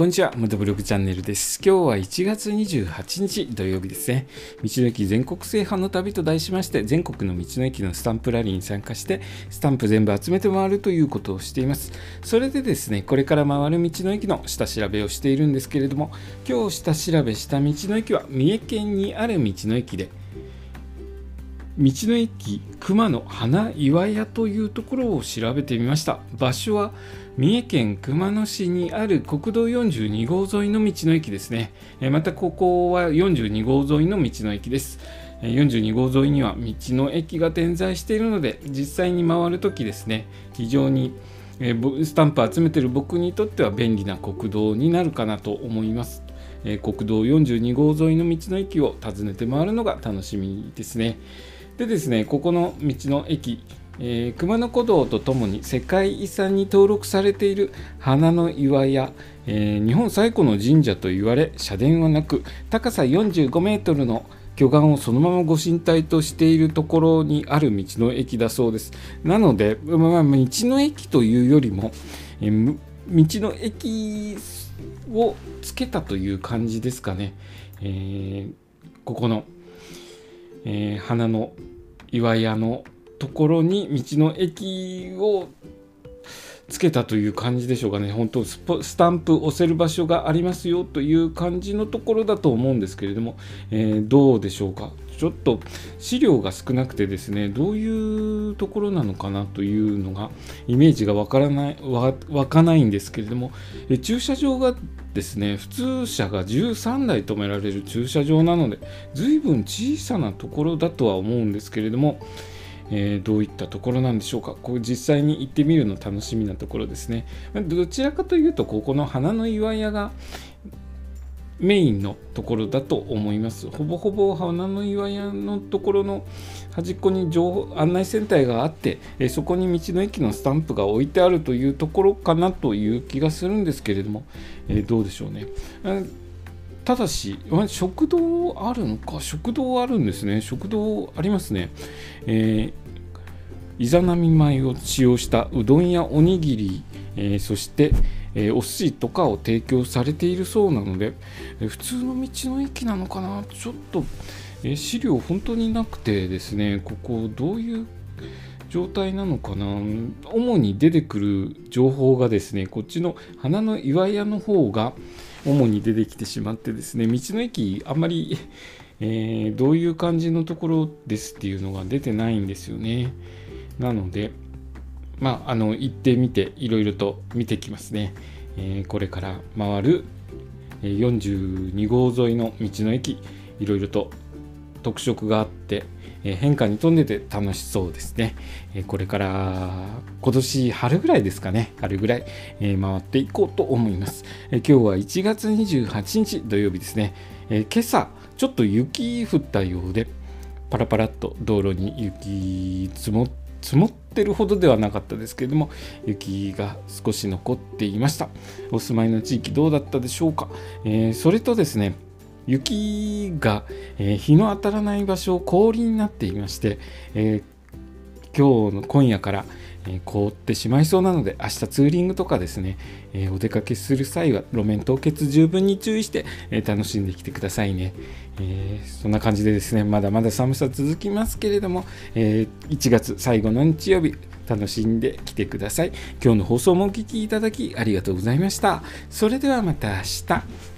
こんにちは。元ブログチャンネルです。今日は1月28日土曜日ですね。道の駅全国制覇の旅と題しまして、全国の道の駅のスタンプラリーに参加して、スタンプ全部集めて回るということをしています。それでですね、これから回る道の駅の下調べをしているんですけれども、今日下調べした道の駅は三重県にある道の駅で、道の駅熊野花岩屋というところを調べてみました。場所は三重県熊野市にある国道42号沿いの道の駅ですね。またここは42号沿いの道の駅です。42号沿いには道の駅が点在しているので実際に回るときですね非常にスタンプ集めている僕にとっては便利な国道になるかなと思います。国道42号沿いの道の駅を訪ねて回るのが楽しみですね。でですねここの道の駅、えー、熊野古道とともに世界遺産に登録されている花の岩や、えー、日本最古の神社と言われ社殿はなく高さ45メートルの巨岩をそのままご神体としているところにある道の駅だそうです。なので、まあ、道の駅というよりも、えー、道の駅をつけたという感じですかね、えー、ここのえー、花の岩屋のところに道の駅をつけたという感じでしょうかね、本当スタンプ押せる場所がありますよという感じのところだと思うんですけれども、えー、どうでしょうか、ちょっと資料が少なくてですね、どういうところなのかなというのが、イメージがわからない、わかないんですけれども、え駐車場がですね。普通車が13台止められる駐車場なので随分小さなところだとは思うんですけれども、えー、どういったところなんでしょうか。こう実際に行ってみるの楽しみなところですね。どちらかというとここの花の岩屋がメインのところだと思います。ほぼほぼ花の岩屋のところの端っこに情報案内センターがあって、えそこに道の駅のスタンプが置いてあるというところかなという気がするんですけれども、えどうでしょうね。ただし、食堂あるのか、食堂あるんですね。食堂ありますね。えー、イザナミ米を使用したうどんやおにぎり、えー、そして、えー、お寿司とかを提供されているそうなので、えー、普通の道の駅なのかな？ちょっと、えー、資料本当になくてですねここどういう状態なのかな？主に出てくる情報がですねこっちの花の岩屋の方が主に出てきてしまってですね道の駅あんまりえー、どういう感じのところですっていうのが出てないんですよね。なので、まあ、あの行ってみていろいろと見てきますね、えー、これから回る42号沿いの道の駅いろいろと特色があって、え変化に富んでて楽しそうですね、えこれから今年春ぐらいですかね春ぐらい、え回っていこうと思います、え今日は1月28日土曜日ですね、え今朝ちょっと雪降ったようでパラパラっと道路に雪積もって積もってるほどではなかったですけれども雪が少し残っていました。お住まいの地域どうだったでしょうか、えー、それとですね雪が、えー、日の当たらない場所氷になっていまして、えー、今日の今夜からえ凍ってしまいそうなので明日ツーリングとかですね、えお出かけする際は路面凍結十分に注意して、え楽しんできてくださいね、え、そんな感じでですねまだまだ寒さ続きますけれども、え、1月最後の日曜日楽しんできてください。今日の放送もお聴きいただきありがとうございました。それではまた明日。